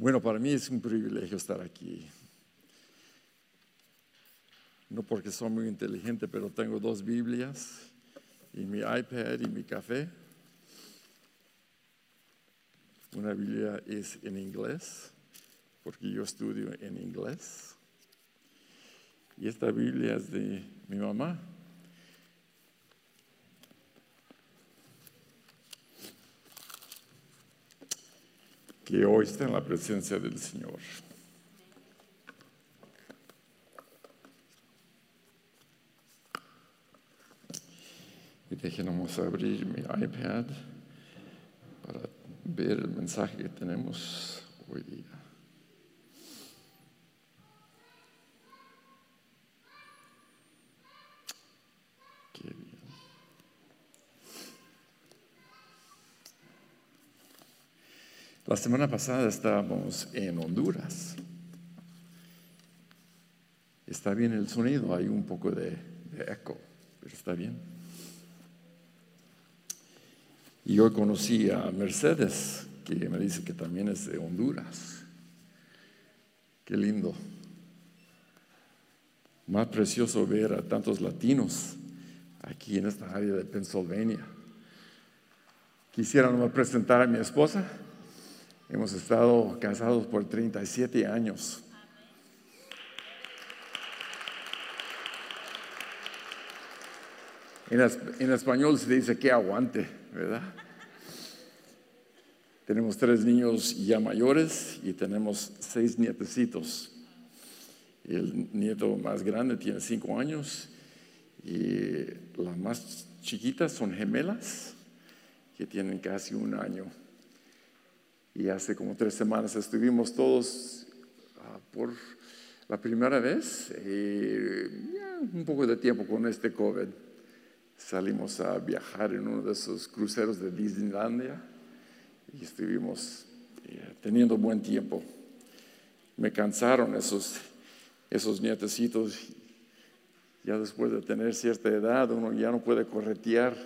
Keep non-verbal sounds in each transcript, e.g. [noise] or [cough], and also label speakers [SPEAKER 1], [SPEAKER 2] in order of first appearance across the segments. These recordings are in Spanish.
[SPEAKER 1] Bueno, para mí es un privilegio estar aquí. No porque soy muy inteligente, pero tengo dos Biblias y mi iPad y mi café. Una Biblia es en inglés, porque yo estudio en inglés. Y esta Biblia es de mi mamá. Que hoy está en la presencia del Señor. Y déjenos abrir mi iPad para ver el mensaje que tenemos hoy día. La semana pasada estábamos en Honduras. Está bien el sonido, hay un poco de, eco, pero está bien. Y hoy conocí a Mercedes, que me dice que también es de Honduras. Qué lindo. Más precioso ver a tantos latinos aquí en esta área de Pennsylvania. Quisiera nomás presentar a mi esposa. Hemos estado casados por 37 años. En, es- en español se dice que aguante, ¿verdad? Tenemos tres niños ya mayores y tenemos seis nietecitos. El nieto más grande tiene cinco años y las más chiquitas son gemelas que tienen casi un año. Y hace como tres semanas estuvimos todos ah, por la primera vez, eh, ya un poco de tiempo con este COVID. Salimos a viajar en uno de esos cruceros de Disneylandia y estuvimos eh, teniendo buen tiempo. Me cansaron esos, esos nietecitos. Ya después de tener cierta edad, uno ya no puede corretear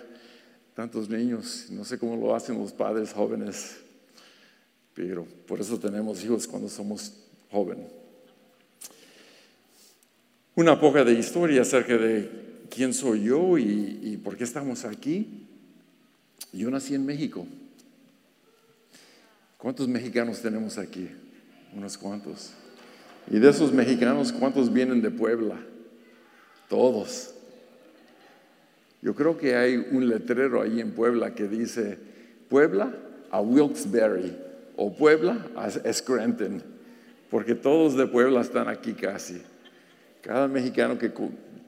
[SPEAKER 1] tantos niños. No sé cómo lo hacen los padres jóvenes, pero por eso tenemos hijos cuando somos jóvenes. Una poca de historia acerca de quién soy yo y, y por qué estamos aquí. Yo nací en México. ¿Cuántos mexicanos tenemos aquí? Unos cuantos. Y de esos mexicanos, ¿cuántos vienen de Puebla? Todos. Yo creo que hay un letrero ahí en Puebla que dice Puebla a Wilkes-Barre o Puebla a Scranton, porque todos de Puebla están aquí casi. Cada mexicano que,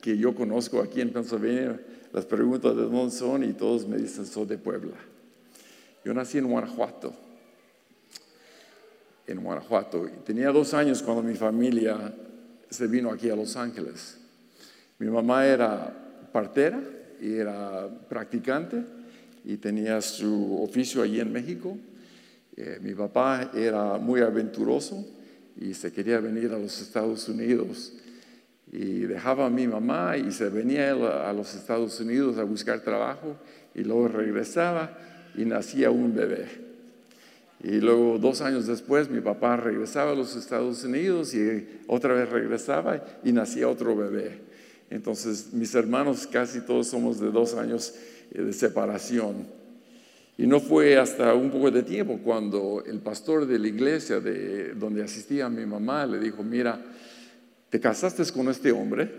[SPEAKER 1] que yo conozco aquí en Pennsylvania, las preguntas de dónde son y todos me dicen soy de Puebla. Yo nací en Guanajuato, en Guanajuato. Tenía dos años cuando mi familia se vino aquí a Los Ángeles. Mi mamá era partera y era practicante y tenía su oficio allí en México. Eh, mi papá era muy aventuroso y se quería venir a los Estados Unidos. Y dejaba a mi mamá y se venía a los Estados Unidos a buscar trabajo y luego regresaba y nacía un bebé. Y luego, dos años después, mi papá regresaba a los Estados Unidos y otra vez regresaba y nacía otro bebé. Entonces, mis hermanos casi todos somos de dos años eh, de separación. Y no fue hasta un poco de tiempo cuando el pastor de la iglesia de donde asistía mi mamá le dijo, mira, te casaste con este hombre,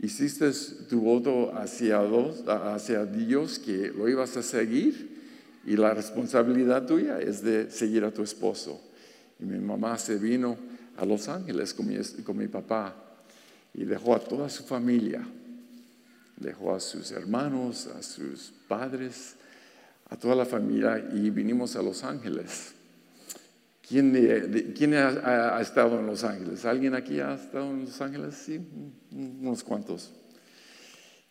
[SPEAKER 1] hiciste tu voto hacia, dos- hacia Dios que lo ibas a seguir y la responsabilidad tuya es de seguir a tu esposo. Y mi mamá se vino a Los Ángeles con mi, con mi papá y dejó a toda su familia, dejó a sus hermanos, a sus padres, a toda la familia y vinimos a Los Ángeles. ¿Quién, ha- ha estado en Los Ángeles? ¿Alguien aquí ha estado en Los Ángeles? Sí, mm, unos cuantos.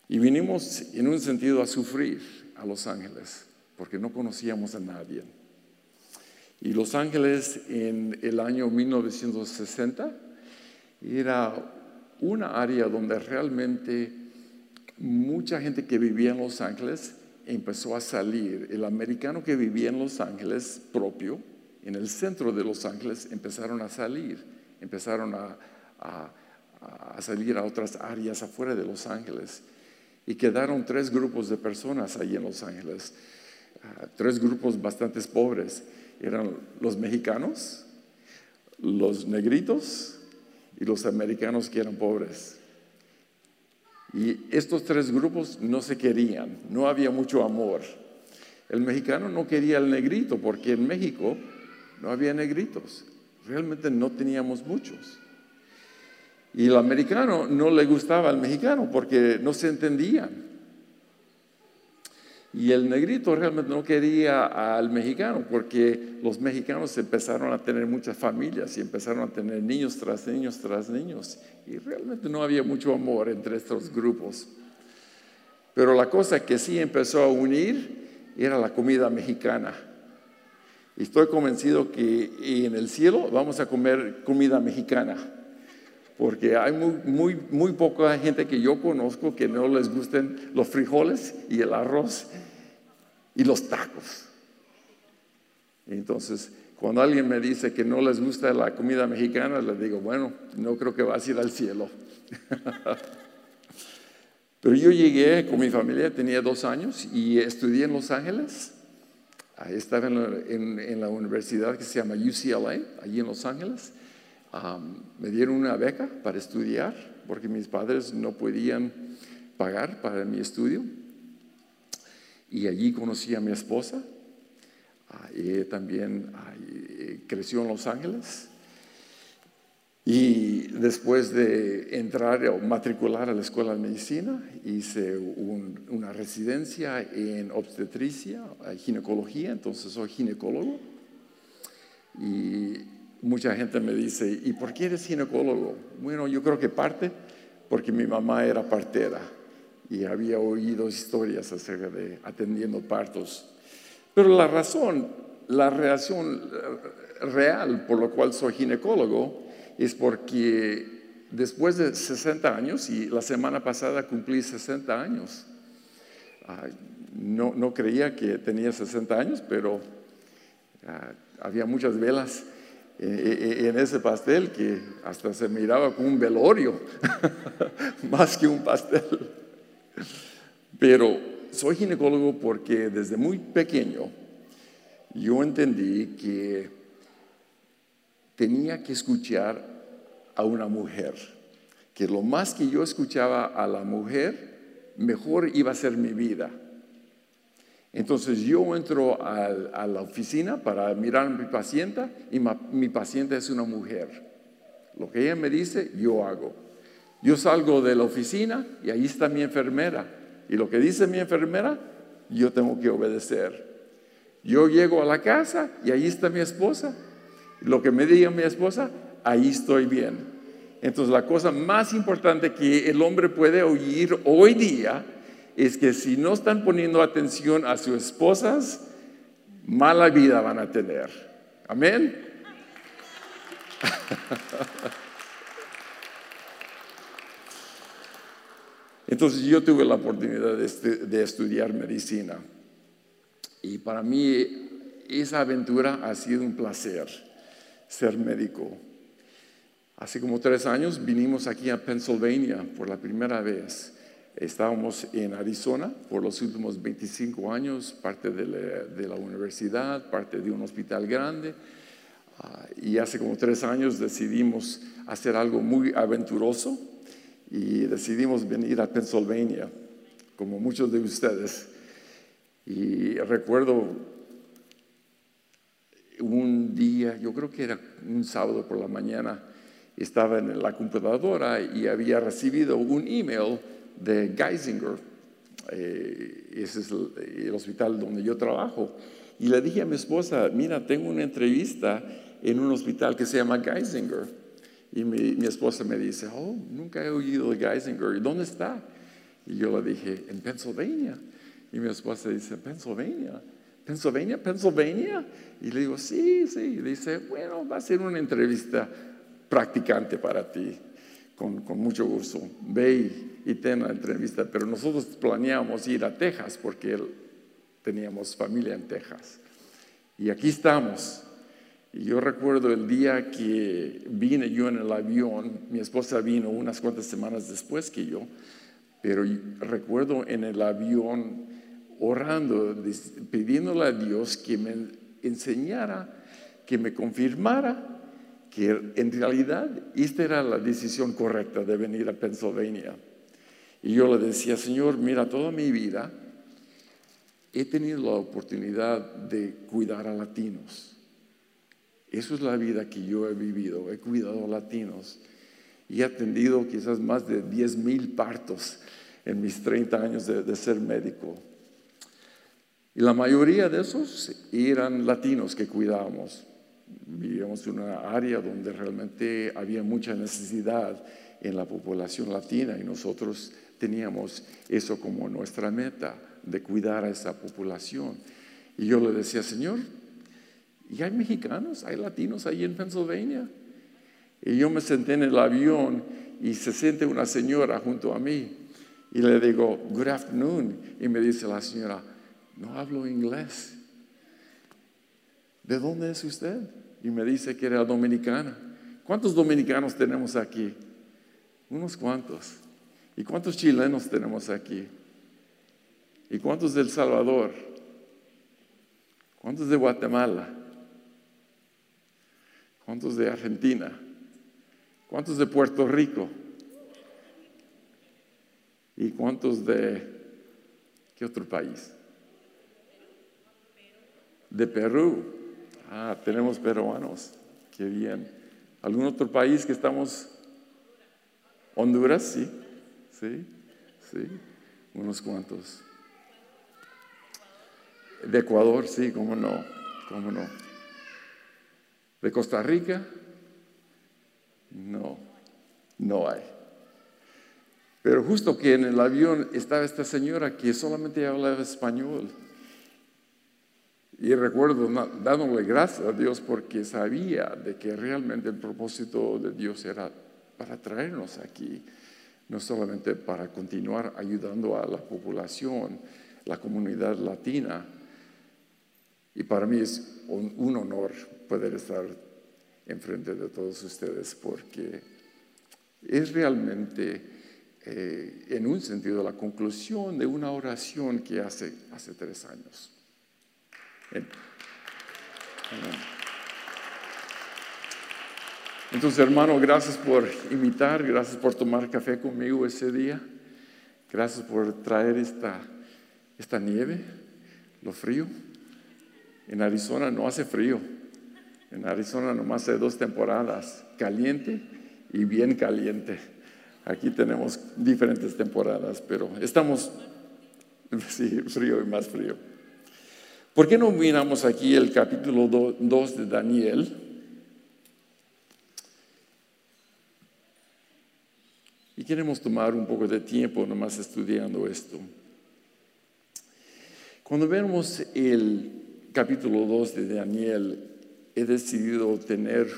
[SPEAKER 1] Y vinimos en un sentido a sufrir a Los Ángeles, porque no conocíamos a nadie. Y Los Ángeles en el año 1960 era una área donde realmente mucha gente que vivía en Los Ángeles empezó a salir. El americano que vivía en Los Ángeles propio en el centro de Los Ángeles empezaron a salir, empezaron a, a salir a otras áreas afuera de Los Ángeles. Y quedaron tres grupos de personas allí en Los Ángeles, ah, tres grupos bastante pobres. Eran los mexicanos, los negritos y los americanos que eran pobres. Y estos tres grupos no se querían, no había mucho amor. El mexicano no quería al negrito porque en México no había negritos, realmente no teníamos muchos. Y el americano no le gustaba al mexicano porque no se entendían. Y el negrito realmente no quería al mexicano porque los mexicanos empezaron a tener muchas familias y empezaron a tener niños tras niños tras niños. Y realmente no había mucho amor entre estos grupos. Pero la cosa que sí empezó a unir era la comida mexicana. Y estoy convencido que en el cielo vamos a comer comida mexicana porque hay muy, muy, poca gente que yo conozco que no les gusten los frijoles y el arroz y los tacos. Entonces, cuando alguien me dice que no les gusta la comida mexicana, les digo, bueno, no creo que vas a ir al cielo. [laughs] Pero yo llegué con mi familia, tenía dos años y estudié en Los Ángeles. estaba en en la universidad que se llama UCLA, allí en Los Ángeles me dieron una beca para estudiar porque mis padres no podían pagar para mi estudio. Y allí conocí a mi esposa. ella también creció en Los Ángeles. Y después de entrar o matricular a la escuela de medicina, hice una residencia en obstetricia, ginecología, entonces soy ginecólogo. Y mucha gente me dice, ¿y por qué eres ginecólogo? Bueno, yo creo que parte porque mi mamá era partera y había oído historias acerca de atendiendo partos. Pero la razón, la reacción eh, real por la cual soy ginecólogo es porque después de 60 años, y la semana pasada cumplí 60 años, no, no creía que tenía 60 años, pero ah, había muchas velas en ese pastel que hasta se miraba como un velorio, [laughs] más que un pastel. Pero soy ginecólogo porque desde muy pequeño yo entendí que tenía que escuchar a una mujer, que lo más que yo escuchaba a la mujer, mejor iba a ser mi vida. Entonces yo entro a, la oficina para mirar a mi paciente y mi paciente es una mujer. Lo que ella me dice, yo hago. Yo salgo de la oficina y ahí está mi enfermera. Y lo que dice mi enfermera, yo tengo que obedecer. Yo llego a la casa y ahí está mi esposa. Lo que me diga mi esposa, ahí estoy bien. Entonces la cosa más importante que el hombre puede oír hoy día es que si no están poniendo atención a sus esposas, mala vida van a tener. Amén. [laughs] Entonces yo tuve la oportunidad de, estudiar medicina y para mí esa aventura ha sido un placer, ser médico. Hace como tres años vinimos aquí a Pennsylvania por la primera vez Estábamos en Arizona por los últimos 25 años, parte de la, universidad, parte de un hospital grande. Ah, y hace como tres años decidimos hacer algo muy aventuroso y decidimos venir a Pennsylvania, como muchos de ustedes. Y recuerdo un día, yo creo que era un sábado por la mañana, estaba en la computadora y había recibido un email de Geisinger, eh, ese es el, hospital donde yo trabajo, y le dije a mi esposa, mira, tengo una entrevista en un hospital que se llama Geisinger. Y mi, esposa me dice, oh, nunca he oído de Geisinger, ¿y dónde está? Y yo le dije, en Pennsylvania. Y mi esposa dice, Pennsylvania. Pennsylvania, Pennsylvania. Y le digo, sí, sí. Y dice, bueno, va a ser una entrevista practicante para ti con, mucho gusto. Ve y, ten la entrevista, pero nosotros planeamos ir a Texas porque teníamos familia en Texas. Y aquí estamos. Y yo recuerdo el día que vine yo en el avión, mi esposa vino unas cuantas semanas después que yo, pero recuerdo en el avión orando, pidiéndole a Dios que me enseñara, que me confirmara que en realidad esta era la decisión correcta de venir a Pennsylvania. Y yo le decía, Señor, mira, toda mi vida he tenido la oportunidad de cuidar a latinos eso es la vida que yo he vivido. He cuidado a latinos y he atendido quizás más de 10 mil partos en mis 30 años de, ser médico. Y la mayoría de esos eran latinos que cuidábamos. Vivíamos en una área donde realmente había mucha necesidad en la población latina y nosotros teníamos eso como nuestra meta, de cuidar a esa población. Y yo le decía, Señor, y hay mexicanos, hay latinos ahí en Pennsylvania. Y yo me senté en el avión y se siente una señora junto a mí. Y le digo, good afternoon. Y me dice la señora, no hablo inglés. ¿De dónde es usted? Y me dice que era dominicana. ¿Cuántos dominicanos tenemos aquí? Unos cuantos. ¿Y cuántos chilenos tenemos aquí? ¿Y cuántos de El Salvador? ¿Cuántos de Guatemala? ¿Cuántos de Argentina? ¿Cuántos de Puerto Rico? ¿Y cuántos de qué otro país? De Perú. Ah, tenemos peruanos. Qué bien. ¿Algún otro país que estamos? Honduras, sí. Sí, sí. Unos cuantos. De Ecuador, sí, cómo no, cómo no. ¿De Costa Rica? No, no hay. Pero justo que en el avión estaba esta señora que solamente hablaba español. Y recuerdo dándole gracias a Dios porque sabía de que realmente el propósito de Dios era para traernos aquí, no solamente para continuar ayudando a la población, la comunidad latina. Y para mí es un honor poder estar enfrente de todos ustedes porque es realmente, eh, en un sentido, la conclusión de una oración que hace, hace tres años. Entonces, hermano, gracias por imitar, gracias por tomar café conmigo ese día, gracias por traer esta, esta nieve, lo frío. En Arizona no hace frío. En Arizona nomás hay dos temporadas, caliente y bien caliente. Aquí tenemos diferentes temporadas, pero estamos, [laughs] sí, frío y más frío. ¿Por qué no miramos aquí el capítulo 2 de Daniel? Queremos tomar un poco de tiempo nomás estudiando esto. Cuando vemos el capítulo 2 de Daniel, he decidido tener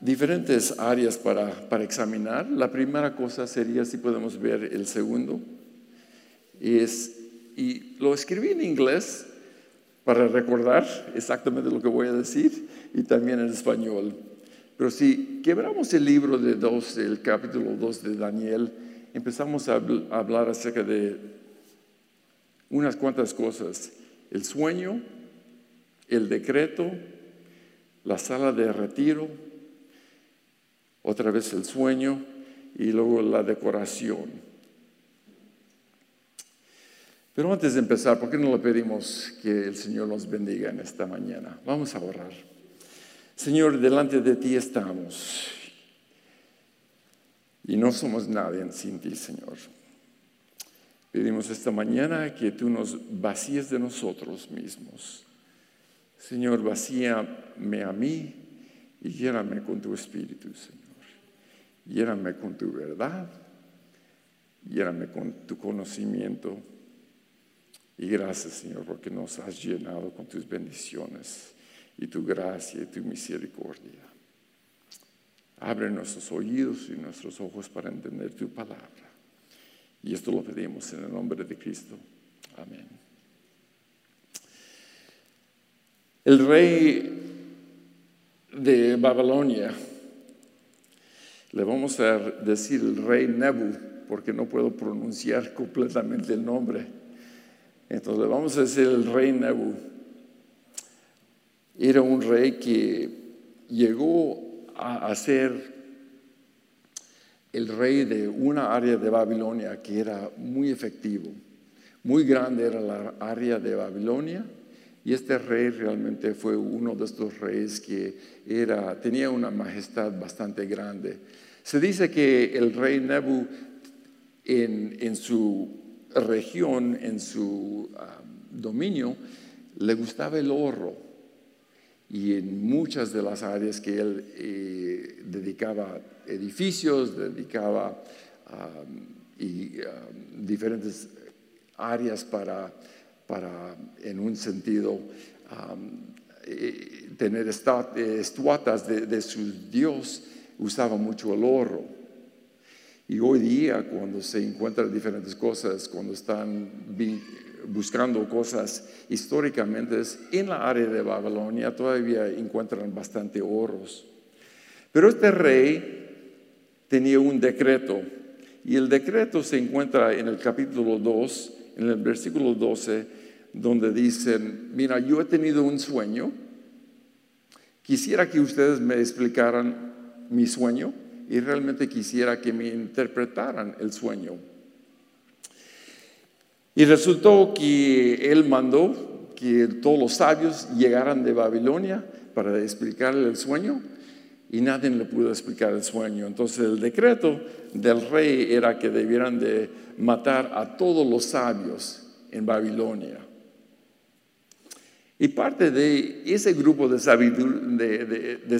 [SPEAKER 1] diferentes áreas para, para, examinar. La primera cosa sería, si podemos ver el segundo, es, y lo escribí en inglés para recordar exactamente lo que voy a decir, y también en español. Pero si quebramos el libro de dos, el capítulo 2 de Daniel, empezamos a hablar acerca de unas cuantas cosas el sueño, el decreto, la sala de retiro, otra vez el sueño y luego la decoración. Pero antes de empezar, ¿por qué no le pedimos que el Señor nos bendiga en esta mañana? Vamos a orar. Señor, delante de ti estamos y no somos nadie sin ti, Señor. Pedimos esta mañana que tú nos vacíes de nosotros mismos. Señor, vacíame a mí y lléname con tu espíritu, Señor. Lléname con tu verdad, lléname con tu conocimiento. Y gracias, Señor, porque nos has llenado con tus bendiciones y tu gracia y tu misericordia. Abre nuestros oídos y nuestros ojos para entender tu palabra. Y esto lo pedimos en el nombre de Cristo. Amén. El rey de Babilonia, le vamos a decir el rey Nebu, porque no puedo pronunciar completamente el nombre. Entonces le vamos a decir el rey Nebu. Era un rey que llegó a ser el rey de una área de Babilonia que era muy efectivo. Muy grande era la área de Babilonia y este rey realmente fue uno de estos reyes que era, tenía una majestad bastante grande. Se dice que el rey Nebu en, su región, en su um, dominio, le gustaba el oro y en muchas de las áreas que él eh, dedicaba edificios, dedicaba um, diferentes áreas para, para, en un sentido, eh, tener estatuas de, de su Dios, usaba mucho el oro. Y hoy día, cuando se encuentran diferentes cosas, cuando están buscando cosas históricamente, en la área de Babilonia todavía encuentran bastante oros. Pero este rey tenía un decreto, y el decreto se encuentra en el capítulo 2, en el versículo 12, donde dicen, mira, yo he tenido un sueño, quisiera que ustedes me explicaran mi sueño y realmente quisiera que me interpretaran el sueño. Y resultó que él mandó que todos los sabios llegaran de Babilonia para explicarle el sueño y nadie le pudo explicar el sueño. Entonces el decreto del rey era que debieran de matar a todos los sabios en Babilonia. Y parte de ese grupo de,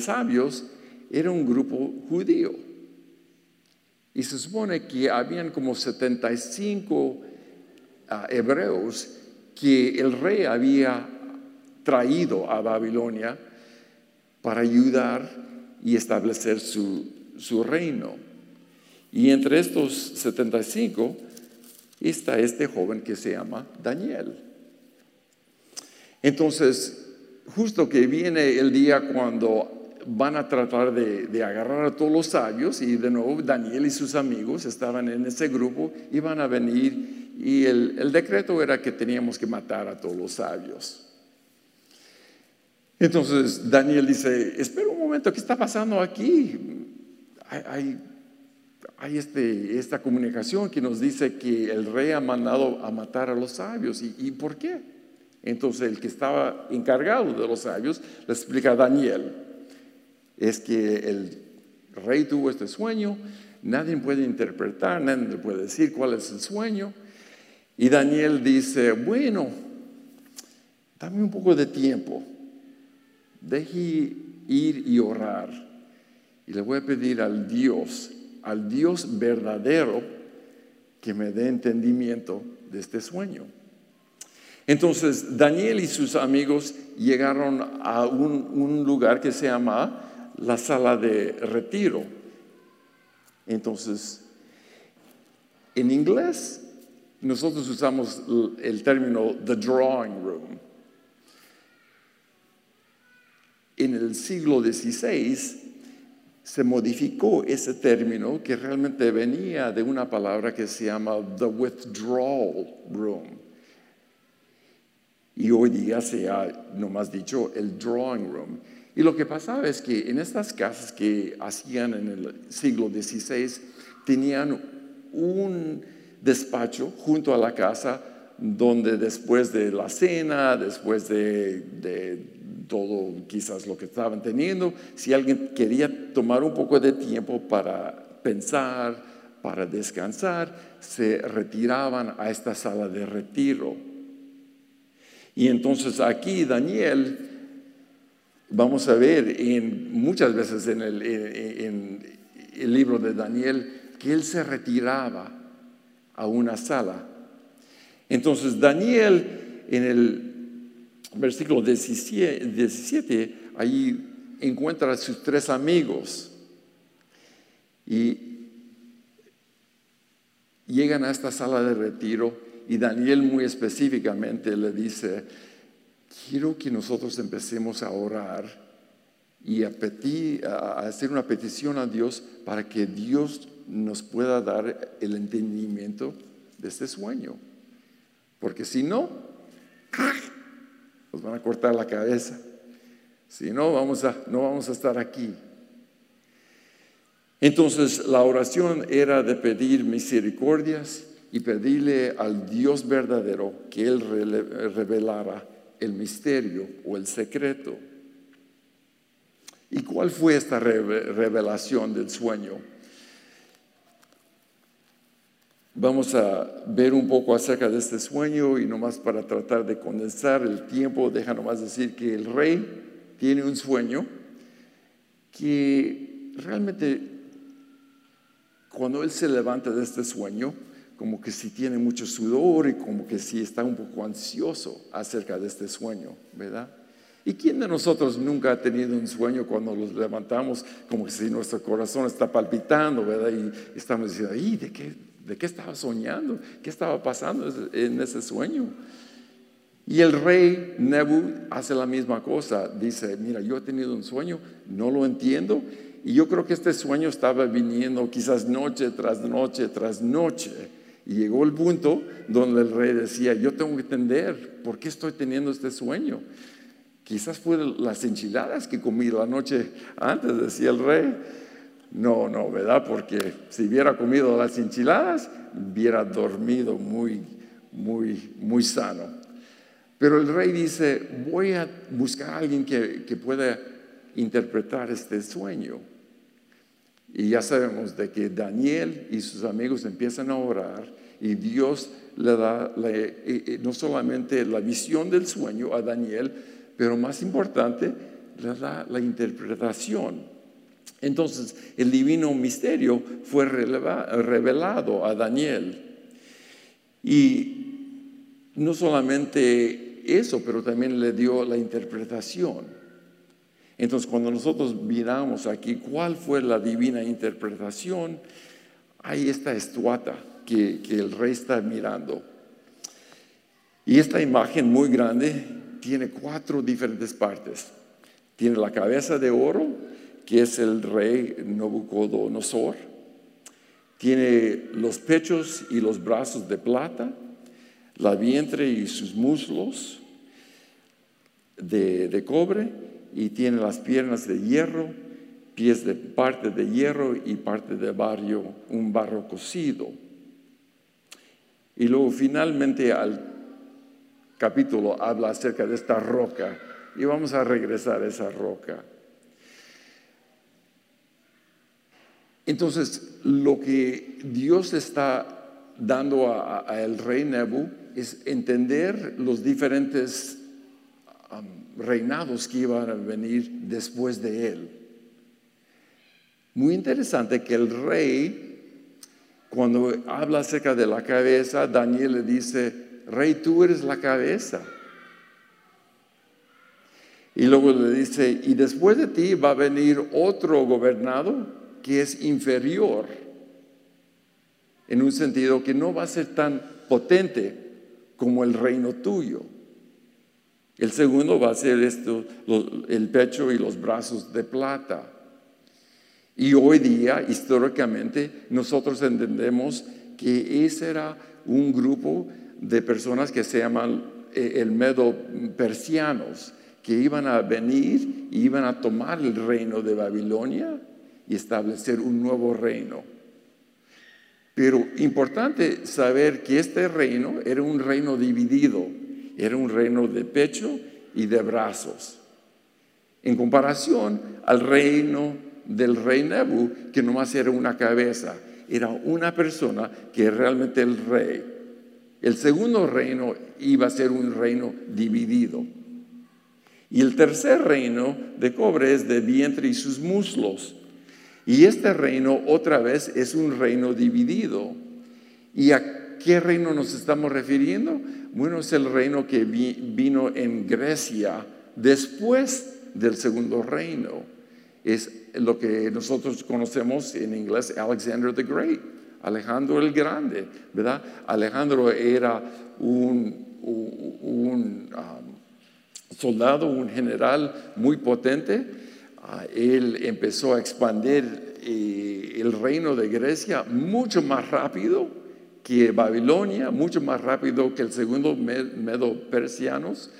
[SPEAKER 1] sabios era un grupo judío. Y se supone que habían como 75 hebreos que el rey había traído a Babilonia para ayudar y establecer su, su reino. Y entre estos 75 está este joven que se llama Daniel. Entonces, justo que viene el día cuando van a tratar de, agarrar a todos los sabios y de nuevo Daniel y sus amigos estaban en ese grupo y van a venir y el, decreto era que teníamos que matar a todos los sabios. Entonces Daniel dice, espera un momento, ¿qué está pasando aquí? Hay, este, esta comunicación que nos dice que el rey ha mandado a matar a los sabios. ¿Y, ¿Y, por qué? Entonces el que estaba encargado de los sabios le explica a Daniel es que el rey tuvo este sueño, nadie puede interpretar, nadie puede decir cuál es el sueño. Y Daniel dice, bueno, dame un poco de tiempo, deje ir y orar. Y le voy a pedir al Dios, al Dios verdadero, que me dé entendimiento de este sueño. Entonces Daniel y sus amigos llegaron a un, un lugar que se llama la sala de retiro. Entonces, en inglés nosotros usamos el término the drawing room. En el siglo XVI se modificó ese término que realmente venía de una palabra que se llama the withdrawal room. Y hoy día se ha nomás dicho el drawing room. Y lo que pasaba es que en estas casas que hacían en el siglo XVI, tenían un despacho junto a la casa donde después de la cena, después de, todo quizás lo que estaban teniendo, si alguien quería tomar un poco de tiempo para pensar, para descansar, se retiraban a esta sala de retiro. Y entonces aquí Daniel Vamos a ver en, muchas veces en el, en el libro de Daniel que él se retiraba a una sala. Entonces Daniel en el versículo 17, 17 ahí encuentra a sus tres amigos y llegan a esta sala de retiro y Daniel muy específicamente le dice, quiero que nosotros empecemos a orar y a, a hacer una petición a Dios para que Dios nos pueda dar el entendimiento de este sueño. Porque si no, nos van a cortar la cabeza. Si no, vamos a, no vamos a estar aquí. Entonces la oración era de pedir misericordias y pedirle al Dios verdadero que Él revelara el misterio o el secreto. ¿Y cuál fue esta revelación del sueño? Vamos a ver un poco acerca de este sueño y nomás para tratar de condensar el tiempo, deja nomás decir que el rey tiene un sueño que realmente cuando él se levanta de este sueño, como que si tiene mucho sudor y como que si está un poco ansioso acerca de este sueño, ¿verdad? ¿Y quién de nosotros nunca ha tenido un sueño cuando los levantamos como que si nuestro corazón está palpitando, ¿verdad? Y estamos diciendo, ¿y de qué, de qué estaba soñando? ¿Qué estaba pasando en ese sueño? Y el rey Nebu hace la misma cosa. Dice, mira, yo he tenido un sueño, no lo entiendo. Y yo creo que este sueño estaba viniendo quizás noche tras noche tras noche. Y llegó el punto donde el rey decía, yo tengo que entender por qué estoy teniendo este sueño. Quizás fue las enchiladas que comí la noche antes, decía el rey. No, no, ¿verdad? Porque si hubiera comido las enchiladas, hubiera dormido muy, muy, muy sano. Pero el rey dice, voy a buscar a alguien que, que pueda interpretar este sueño. Y ya sabemos de que Daniel y sus amigos empiezan a orar y Dios le da no solamente la visión del sueño a Daniel, pero más importante, le da la interpretación. Entonces, el divino misterio fue revelado a Daniel. Y no solamente eso, pero también le dio la interpretación. Entonces, cuando nosotros miramos aquí cuál fue la divina interpretación, hay esta estuata que, que el rey está mirando. Y esta imagen muy grande tiene cuatro diferentes partes. Tiene la cabeza de oro, que es el rey Nabucodonosor. Tiene los pechos y los brazos de plata la vientre y sus muslos de, cobre y tiene las piernas de hierro, pies de parte de hierro y parte de barrio, un barro cocido. Y luego finalmente al capítulo habla acerca de esta roca y vamos a regresar a esa roca. Entonces, lo que Dios está dando a, rey Nebu es entender los diferentes um, reinados que iban a venir después de él. Muy interesante que el rey, cuando habla acerca de la cabeza, Daniel le dice, rey, tú eres la cabeza. Y luego le dice, y después de ti va a venir otro gobernado que es inferior en un sentido que no va a ser tan potente como el reino tuyo. El segundo va a ser esto, el pecho y los brazos de plata. Y hoy día, históricamente, nosotros entendemos que ese era un grupo de personas que se llaman eh, el medo persianos, que iban a venir iban a tomar el reino de Babilonia y establecer un nuevo reino. Pero importante saber que este reino era un reino dividido, era un reino de pecho y de brazos. En comparación al reino del rey Nebu, que nomás era una cabeza, era una persona que era realmente el rey. El segundo reino iba a ser un reino dividido. Y el tercer reino de cobre es de vientre y sus muslos. Y este reino otra vez es un reino dividido. ¿Y a qué reino nos estamos refiriendo? Bueno, es el reino que vino en Grecia después del segundo reino. Es lo que nosotros conocemos en inglés Alexander the Great, Alejandro el Grande, ¿verdad? Alejandro era un, un, soldado, un general muy potente. Ah, él empezó a expandir eh, el reino de Grecia mucho más rápido que Babilonia, mucho más rápido que el segundo medo persianos.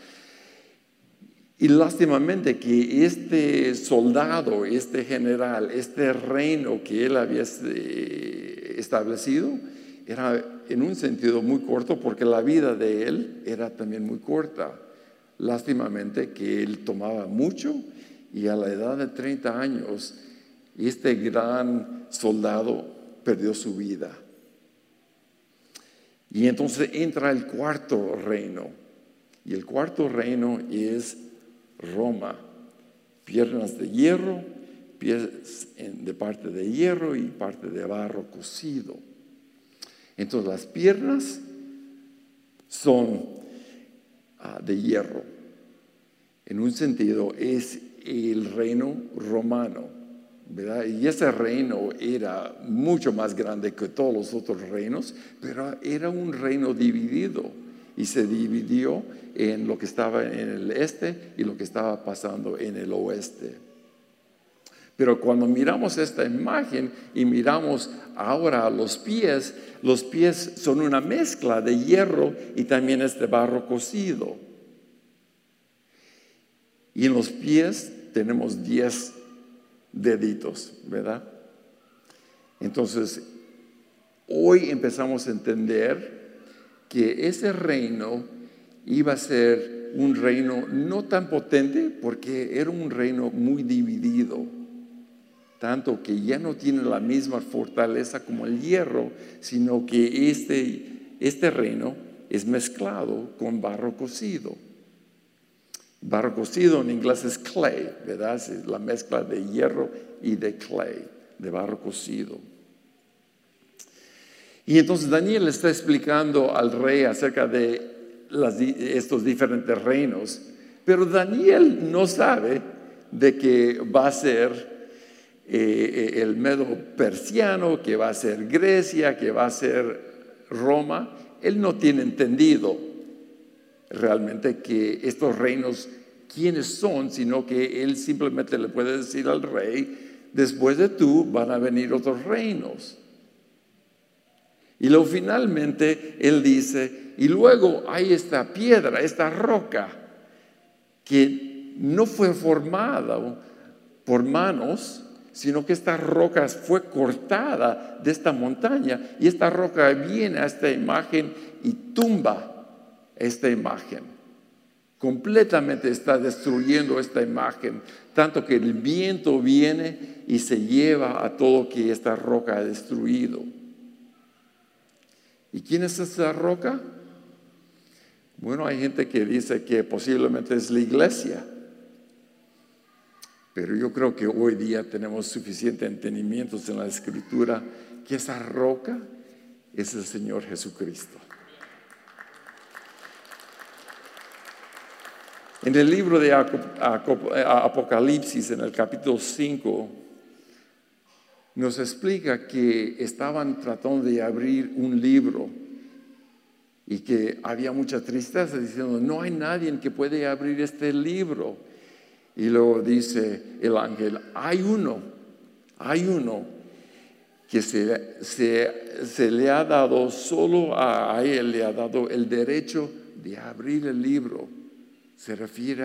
[SPEAKER 1] Y lástimamente que este soldado, este general, este reino que él había eh, establecido, era en un sentido muy corto porque la vida de él era también muy corta. Lástimamente que él tomaba mucho y a la edad de 30 años este gran soldado perdió su vida. Y entonces entra el cuarto reino. Y el cuarto reino es Roma. Piernas de hierro, pies de parte de hierro y parte de barro cocido. Entonces las piernas son ah, de hierro. En un sentido es el reino romano. Y ese reino era mucho más grande que todos los otros reinos, pero era un reino dividido y se dividió en lo que estaba en el este y lo que estaba pasando en el oeste. Pero cuando miramos esta imagen y miramos ahora los pies, los pies son una mezcla de hierro y también este barro cocido. Y en los pies tenemos 10 deditos, ¿verdad? Entonces, hoy empezamos a entender que ese reino iba a ser un reino no tan potente porque era un reino muy dividido, tanto que ya no tiene la misma fortaleza como el hierro, sino que este, este reino es mezclado con barro cocido. Barro cocido en inglés es clay, ¿verdad? Es la mezcla de hierro y de clay, de barro cocido. Y entonces Daniel está explicando al rey acerca de estos diferentes reinos, pero Daniel no sabe de que va a ser eh, el medo persiano, que va a ser Grecia, que va a ser Roma. Él no tiene entendido realmente que estos reinos quiénes son, sino que él simplemente le puede decir al rey, después de tú van a venir otros reinos. Y luego finalmente él dice, y luego hay esta piedra, esta roca, que no fue formada por manos, sino que esta roca fue cortada de esta montaña y esta roca viene a esta imagen y tumba esta imagen. Completamente está destruyendo esta imagen, tanto que el viento viene y se lleva a todo que esta roca ha destruido. ¿Y quién es esta roca? Bueno, hay gente que dice que posiblemente es la iglesia, pero yo creo que hoy día tenemos suficiente entendimiento en la escritura que esa roca es el Señor Jesucristo. En el libro de Apocalipsis, en el capítulo 5, nos explica que estaban tratando de abrir un libro y que había mucha tristeza diciendo, no hay nadie que puede abrir este libro. Y luego dice el ángel, hay uno, hay uno que se, se le ha dado, solo a él le ha dado el derecho de abrir el libro se refiere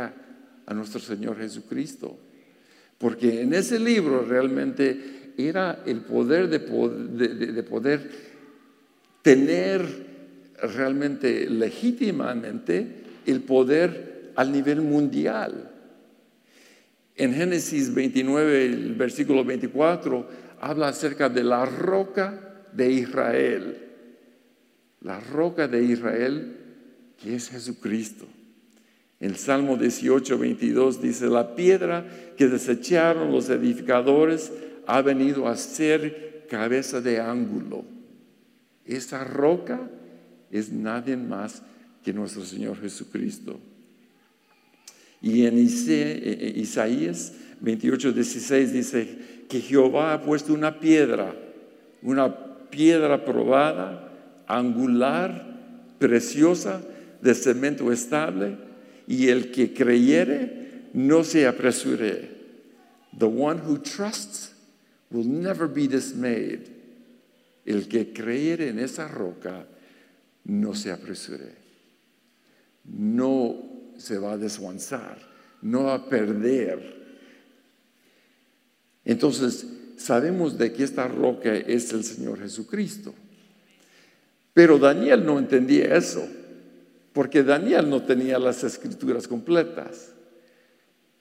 [SPEAKER 1] a nuestro Señor Jesucristo. Porque en ese libro realmente era el poder de poder, tener realmente legítimamente el poder al nivel mundial. En Génesis 29, el versículo 24, habla acerca de la roca de Israel. La roca de Israel que es Jesucristo. El Salmo 18, 22 dice, la piedra que desecharon los edificadores ha venido a ser cabeza de ángulo. Esa roca es nadie más que nuestro Señor Jesucristo. Y en Isaías 28, 16 dice que Jehová ha puesto una piedra, una piedra probada, angular, preciosa, de cemento estable, y el que creyere no se apresure. The one who trusts will never be dismayed. El que creyere en esa roca no se apresure. No se va a desguanzar, no va a perder. Entonces, sabemos de que esta roca es el Señor Jesucristo. Pero Daniel no entendía eso, porque Daniel no tenía las escrituras completas.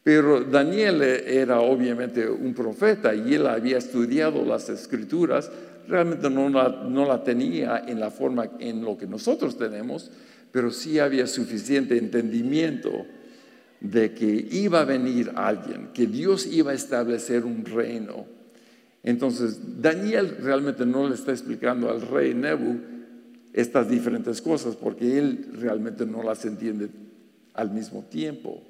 [SPEAKER 1] Pero Daniel era obviamente un profeta y él había estudiado las escrituras, realmente no la, no la tenía en la forma en lo que nosotros tenemos, pero sí había suficiente entendimiento de que iba a venir alguien, que Dios iba a establecer un reino. Entonces, Daniel realmente no le está explicando al rey Nebu estas diferentes cosas porque él realmente no las entiende al mismo tiempo.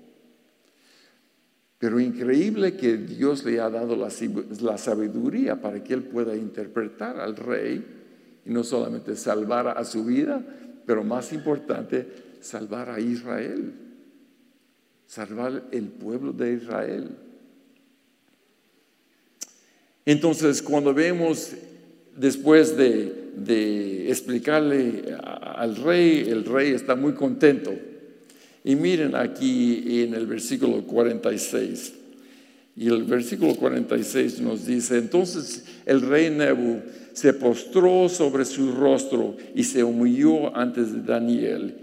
[SPEAKER 1] Pero increíble que Dios le ha dado la, sabiduría para que él pueda interpretar al rey y no solamente salvar a su vida, pero más importante, salvar a Israel, salvar el pueblo de Israel. Entonces, cuando vemos después de, explicarle al rey, el rey está muy contento. Y miren aquí en el versículo 46. Y el versículo 46 nos dice, entonces el rey Nebu se postró sobre su rostro y se humilló antes de Daniel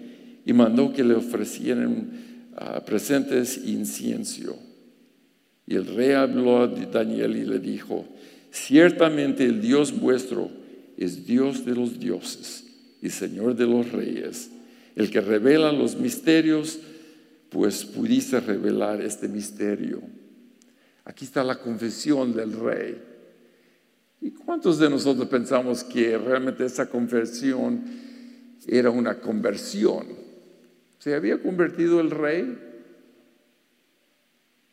[SPEAKER 1] y mandó que le ofrecieran ah, presentes incienso. Y el rey habló a Daniel y le dijo, Ciertamente el Dios vuestro es Dios de los dioses y Señor de los reyes, el que revela los misterios, pues pudiste revelar este misterio. Aquí está la confesión del rey. ¿Y cuántos de nosotros pensamos que realmente esa confesión era una conversión? ¿Se había convertido el rey?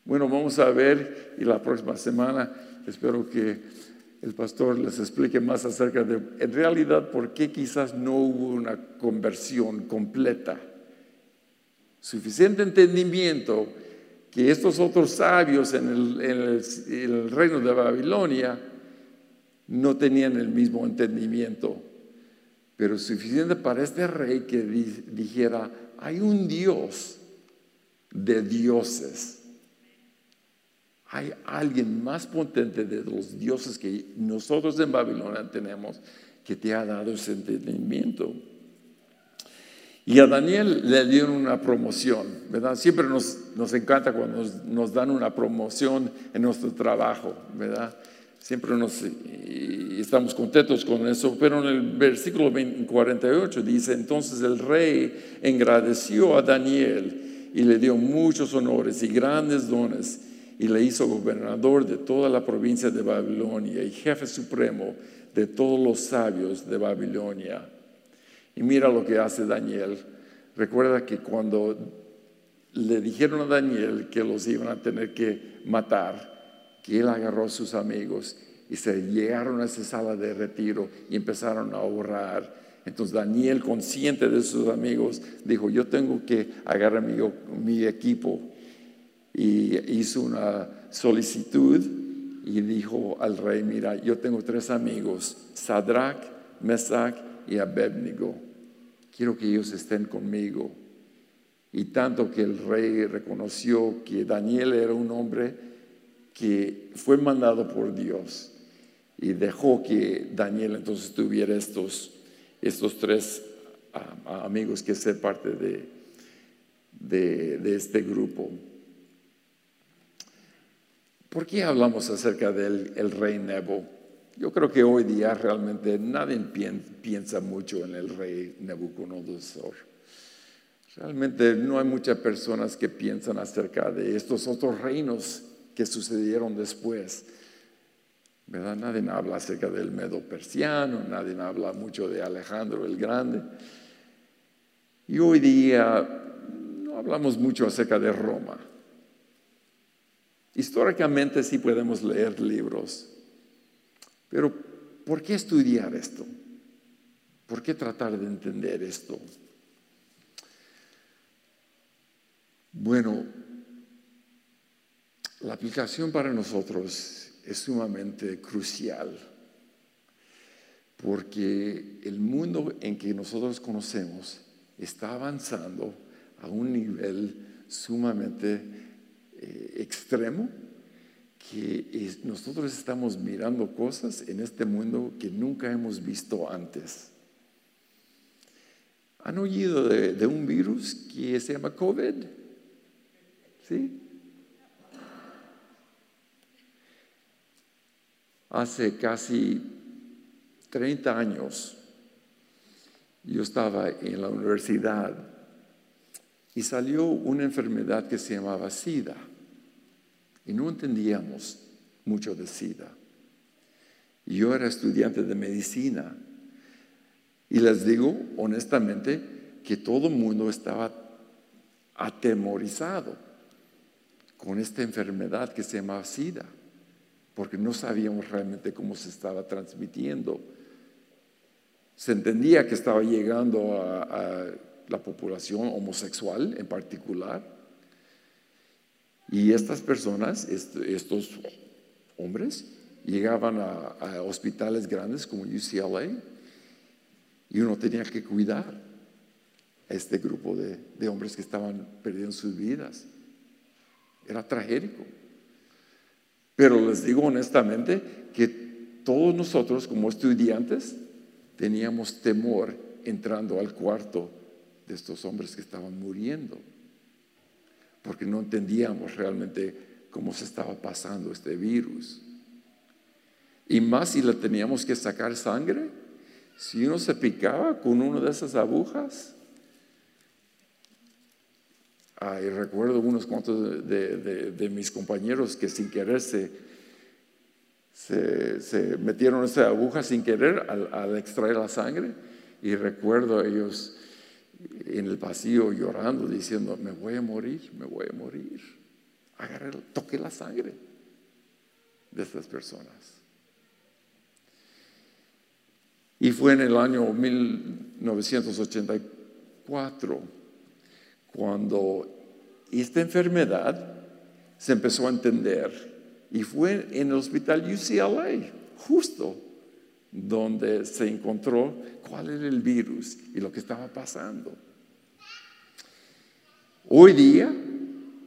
[SPEAKER 1] Bueno, vamos a ver y la próxima semana Espero que el pastor les explique más acerca de, en realidad, por qué quizás no hubo una conversión completa. Suficiente entendimiento que estos otros sabios en el, reino de Babilonia no tenían el mismo entendimiento, pero suficiente para este rey que dijera, hay un Dios de dioses hay alguien más potente de los dioses que nosotros en Babilonia tenemos que te ha dado ese entendimiento. Y a Daniel le dieron una promoción, ¿verdad? Siempre nos, encanta cuando nos, dan una promoción en nuestro trabajo, ¿verdad? Siempre nos, estamos contentos con eso, pero en el versículo 48 dice, entonces el rey agradeció a Daniel y le dio muchos honores y grandes dones y le hizo gobernador de toda la provincia de Babilonia y jefe supremo de todos los sabios de Babilonia. Y mira lo que hace Daniel. Recuerda que cuando le dijeron a Daniel que los iban a tener que matar, que él agarró a sus amigos y se llegaron a esa sala de retiro y empezaron a orar. Entonces Daniel, consciente de sus amigos, dijo, yo tengo que agarrar mi, mi equipo y hizo una solicitud y dijo al rey, mira, yo tengo tres amigos, Sadrach, Mesach y Abednego. Quiero que ellos estén conmigo. Y tanto que el rey reconoció que Daniel era un hombre que fue mandado por Dios y dejó que Daniel entonces tuviera estos, estos tres ah, amigos que ser parte de, de este grupo. ¿Por qué hablamos acerca del el rey Nebo? Yo creo que hoy día realmente nadie piensa mucho en el rey Nebuchadnezzar. Realmente no hay muchas personas que piensan acerca de estos otros reinos que sucedieron después. ¿Verdad? Nadie habla acerca del Medo persiano, nadie habla mucho de Alejandro el Grande. Y hoy día no hablamos mucho acerca de Roma. Históricamente sí podemos leer libros, pero ¿por qué estudiar esto? ¿Por qué tratar de entender esto? Bueno, la aplicación para nosotros es sumamente crucial porque el mundo en que nosotros conocemos está avanzando a un nivel sumamente eh, extremo que nosotros estamos mirando cosas en este mundo que nunca hemos visto antes. ¿Han oído de, de un virus que se llama COVID? ¿Sí? Hace casi 30 años yo estaba en la universidad y salió una enfermedad que se llamaba SIDA y no entendíamos mucho de SIDA. Yo era estudiante de medicina y les digo honestamente que todo el mundo estaba atemorizado con esta enfermedad que se llama SIDA, porque no sabíamos realmente cómo se estaba transmitiendo. Se entendía que estaba llegando a, la población homosexual en particular. Y estas personas, estos hombres, llegaban a, hospitales grandes como UCLA y uno tenía que cuidar a este grupo de, de hombres que estaban perdiendo sus vidas. Era trágico. Pero les digo honestamente que todos nosotros como estudiantes teníamos temor entrando al cuarto de estos hombres que estaban muriendo, porque no entendíamos realmente cómo se estaba pasando este virus. Y más si le teníamos que sacar sangre, si uno se picaba con una de esas agujas, y recuerdo unos cuantos de, mis compañeros que sin querer se, se, metieron esa aguja sin querer al, extraer la sangre. Y recuerdo ellos en el pasillo llorando, diciendo, me voy a morir, me voy a morir. Agarré, toqué la sangre de estas personas. Y fue en el año 1984 cuando esta enfermedad se empezó a entender y fue en el hospital UCLA, justo donde se encontró cuál era el virus y lo que estaba pasando. Hoy día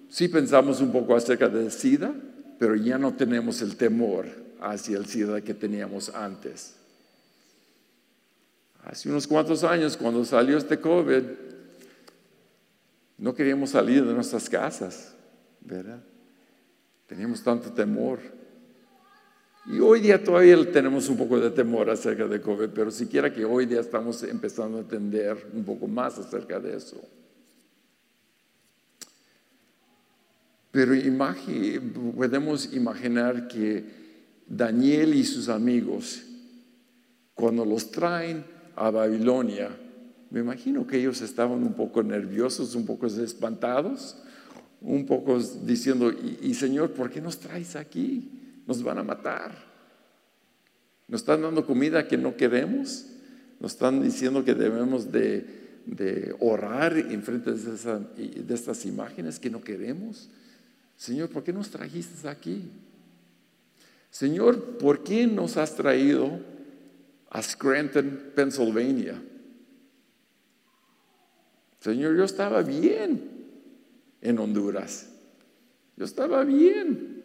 [SPEAKER 1] sí pensamos un poco acerca del SIDA, pero ya no tenemos el temor hacia el SIDA que teníamos antes. Hace unos cuantos años, cuando salió este COVID, no queríamos salir de nuestras casas, ¿verdad? Teníamos tanto temor. Y hoy día todavía tenemos un poco de temor acerca de COVID, pero siquiera que hoy día estamos empezando a entender un poco más acerca de eso. Pero podemos imaginar que Daniel y sus amigos, cuando los traen a Babilonia, me imagino que ellos estaban un poco nerviosos, un poco espantados, un poco diciendo, y, Señor, ¿por qué nos traes aquí? Nos van a matar. Nos están dando comida que no queremos. Nos están diciendo que debemos de, orar en frente de, de estas imágenes que no queremos. Señor, ¿por qué nos trajiste aquí? Señor, ¿por qué nos has traído a Scranton, Pennsylvania? Señor, yo estaba bien en Honduras. Yo estaba bien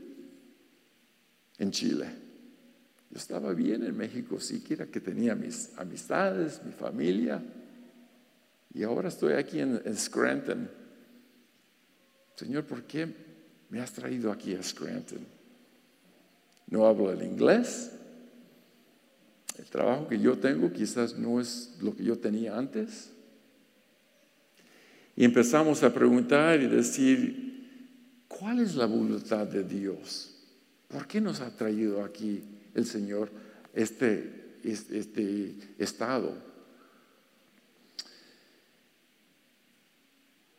[SPEAKER 1] en Chile. Yo estaba bien en México, siquiera que tenía mis amistades, mi familia. Y ahora estoy aquí en, Scranton. Señor, ¿por qué me has traído aquí a Scranton? No hablo el inglés. El trabajo que yo tengo quizás no es lo que yo tenía antes. Y empezamos a preguntar y decir, ¿cuál es la voluntad de Dios? ¿Por qué nos ha traído aquí el Señor este, este, estado?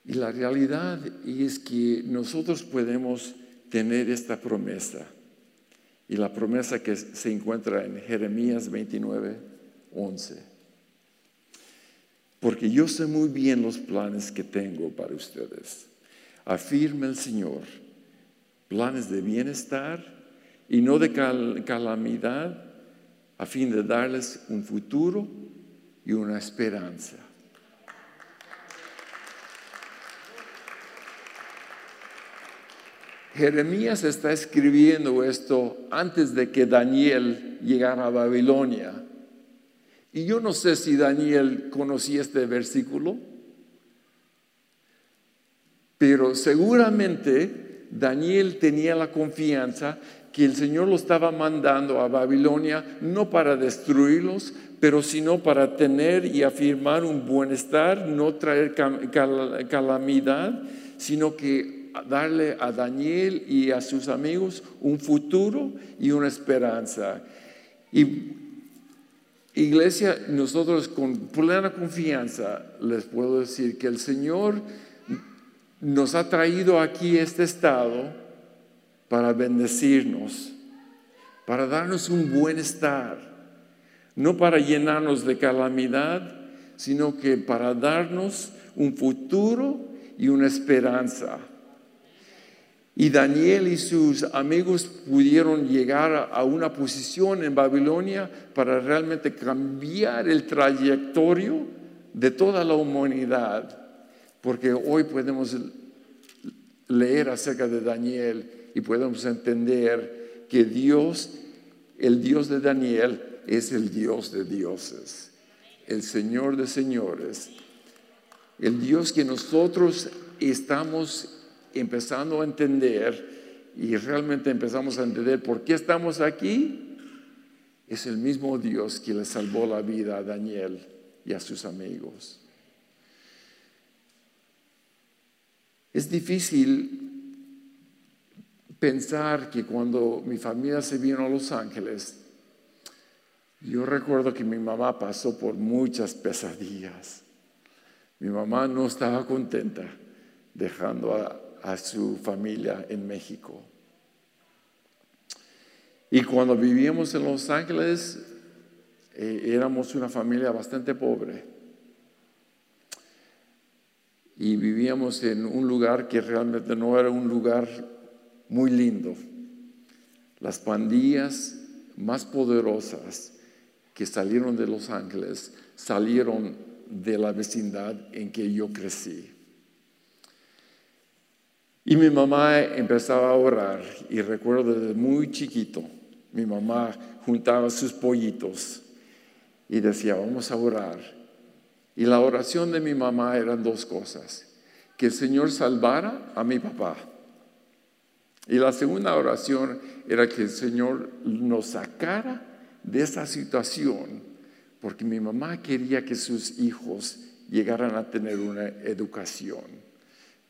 [SPEAKER 1] Y la realidad es que nosotros podemos tener esta promesa. Y la promesa que se encuentra en Jeremías 29, 11 porque yo sé muy bien los planes que tengo para ustedes. afirma el Señor, planes de bienestar y no de calamidad, a fin de darles un futuro y una esperanza. Jeremías está escribiendo esto antes de que Daniel llegara a Babilonia. Y yo no sé si Daniel conocía este versículo, pero seguramente Daniel tenía la confianza que el Señor lo estaba mandando a Babilonia no para destruirlos, pero sino para tener y afirmar un bienestar, no traer calamidad, sino que darle a Daniel y a sus amigos un futuro y una esperanza. Iglesia, nosotros con plena confianza les puedo decir que el Señor nos ha traído aquí este estado para bendecirnos, para darnos un buen estar, no para llenarnos de calamidad, sino que para darnos un futuro y una esperanza. Y Daniel y sus amigos pudieron llegar a una posición en Babilonia para realmente cambiar el trayectorio de toda la humanidad. Porque hoy podemos leer acerca de Daniel y podemos entender que Dios, el Dios de Daniel, es el Dios de dioses, el Señor de señores, el Dios que nosotros estamos empezando a entender y realmente empezamos a entender por qué estamos aquí, es el mismo Dios que le salvó la vida a Daniel y a sus amigos. Es difícil pensar que cuando mi familia se vino a Los Ángeles, yo recuerdo que mi mamá pasó por muchas pesadillas. Mi mamá no estaba contenta dejando a, su familia en México. Y cuando vivíamos en Los Ángeles, eh, éramos una familia bastante pobre. Y vivíamos en un lugar que realmente no era un lugar muy lindo. Las pandillas más poderosas que salieron de Los Ángeles salieron de la vecindad en que yo crecí. Y mi mamá empezaba a orar y recuerdo desde muy chiquito, mi mamá juntaba sus pollitos y decía, vamos a orar. Y la oración de mi mamá eran dos cosas, que el Señor salvara a mi papá. Y la segunda oración era que el Señor nos sacara de esa situación, porque mi mamá quería que sus hijos llegaran a tener una educación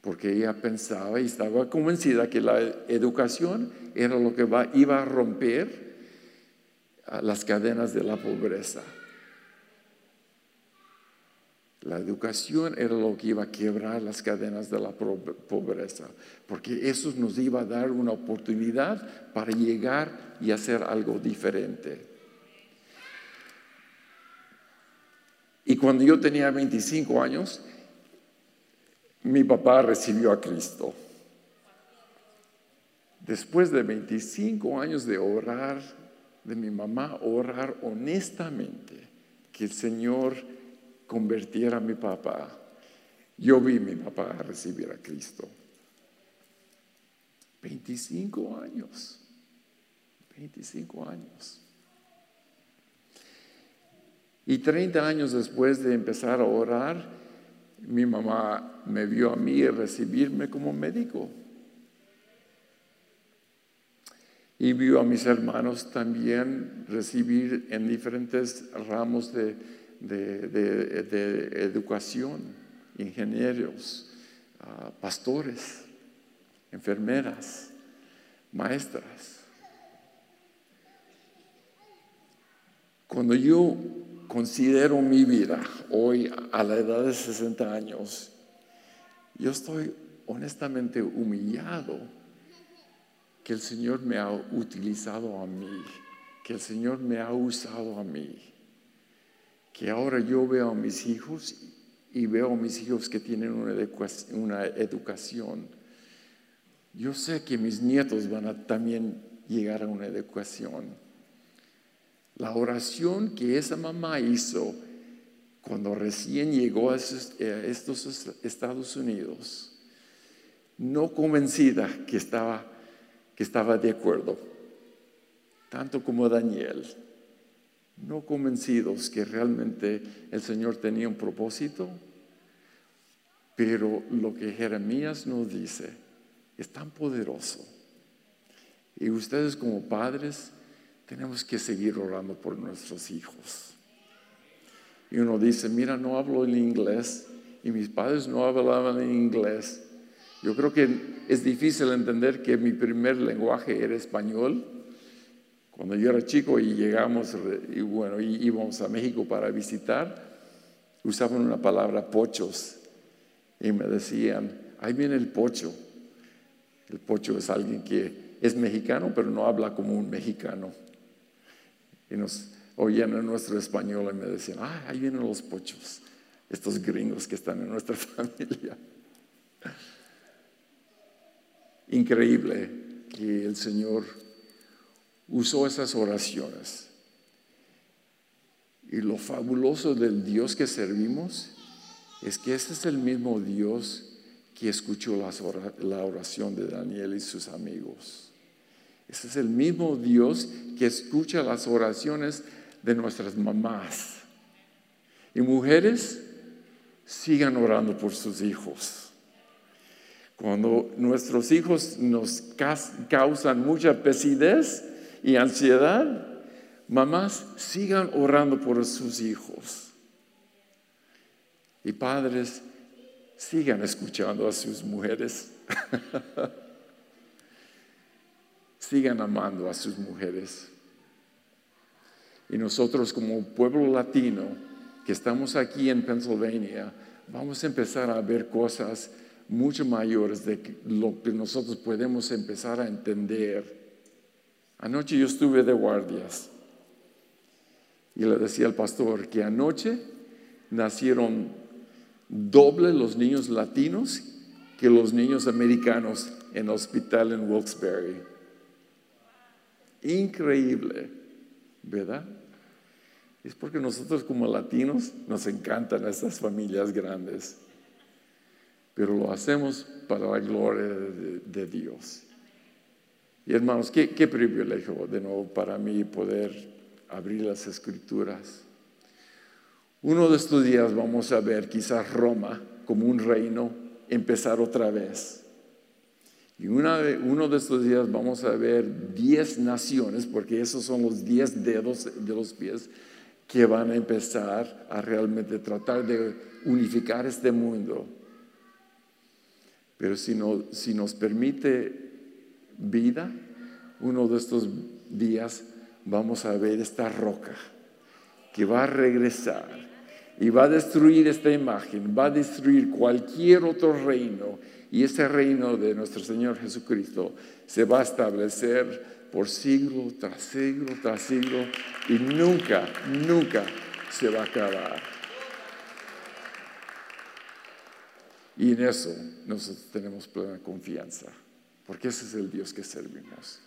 [SPEAKER 1] porque ella pensaba y estaba convencida que la educación era lo que iba a romper las cadenas de la pobreza. La educación era lo que iba a quebrar las cadenas de la pobreza, porque eso nos iba a dar una oportunidad para llegar y hacer algo diferente. Y cuando yo tenía 25 años, mi papá recibió a Cristo. Después de 25 años de orar, de mi mamá orar honestamente, que el Señor convirtiera a mi papá, yo vi a mi papá recibir a Cristo. 25 años, 25 años. Y 30 años después de empezar a orar, mi mamá me vio a mí recibirme como médico. Y vio a mis hermanos también recibir en diferentes ramos de, educación, ingenieros, ah, pastores, enfermeras, maestras. Cuando yo considero mi vida hoy a la edad de 60 años, yo estoy honestamente humillado que el Señor me ha utilizado a mí, que el Señor me ha usado a mí, que ahora yo veo a mis hijos y veo a mis hijos que tienen una educación yo sé que mis nietos van a también llegar a una educación. La oración que esa mamá hizo cuando recién llegó a estos Estados Unidos, no convencida que estaba, que estaba de acuerdo, tanto como Daniel, no convencidos que realmente el Señor tenía un propósito, pero lo que Jeremías nos dice es tan poderoso. Y ustedes como padres tenemos que seguir orando por nuestros hijos. Y uno dice, mira, no hablo el inglés y mis padres no hablaban en inglés. Yo creo que es difícil entender que mi primer lenguaje era español. Cuando yo era chico y llegamos, y bueno, íbamos a México para visitar, usaban una palabra pochos y me decían, ahí viene el pocho. El pocho es alguien que es mexicano, pero no habla como un mexicano. Y nos oían en nuestro español y me decían, ah, ahí vienen los pochos, estos gringos que están en nuestra [laughs] familia. Increíble que el Señor usó esas oraciones. Y lo fabuloso del Dios que servimos es que ese es el mismo Dios que escuchó la oración de Daniel y sus amigos. Ese es el mismo Dios que escucha las oraciones de nuestras mamás. Y mujeres, sigan orando por sus hijos. Cuando nuestros hijos nos causan mucha pesidez y ansiedad, mamás, sigan orando por sus hijos. Y padres, sigan escuchando a sus mujeres. [laughs] sigan amando a sus mujeres. Y nosotros como pueblo latino que estamos aquí en Pennsylvania, vamos a empezar a ver cosas mucho mayores de lo que nosotros podemos empezar a entender. Anoche yo estuve de guardias y le decía al pastor que anoche nacieron doble los niños latinos que los niños americanos en el hospital en Wilkes-Barre. Increíble, ¿verdad? Es porque nosotros como latinos nos encantan estas familias grandes, pero lo hacemos para la gloria de, Dios. Y hermanos, qué, privilegio de nuevo para mí poder abrir las escrituras. Uno de estos días vamos a ver quizás Roma como un reino empezar otra vez. Y uno de estos días vamos a ver diez naciones, porque esos son los diez dedos de los pies que van a empezar a realmente tratar de unificar este mundo. Pero si, no, si nos permite vida, uno de estos días vamos a ver esta roca que va a regresar y va a destruir esta imagen, va a destruir cualquier otro reino y ese reino de nuestro Señor Jesucristo se va a establecer por siglo tras siglo tras siglo y nunca, nunca se va a acabar. Y en eso nosotros tenemos plena confianza, porque ese es el Dios que servimos.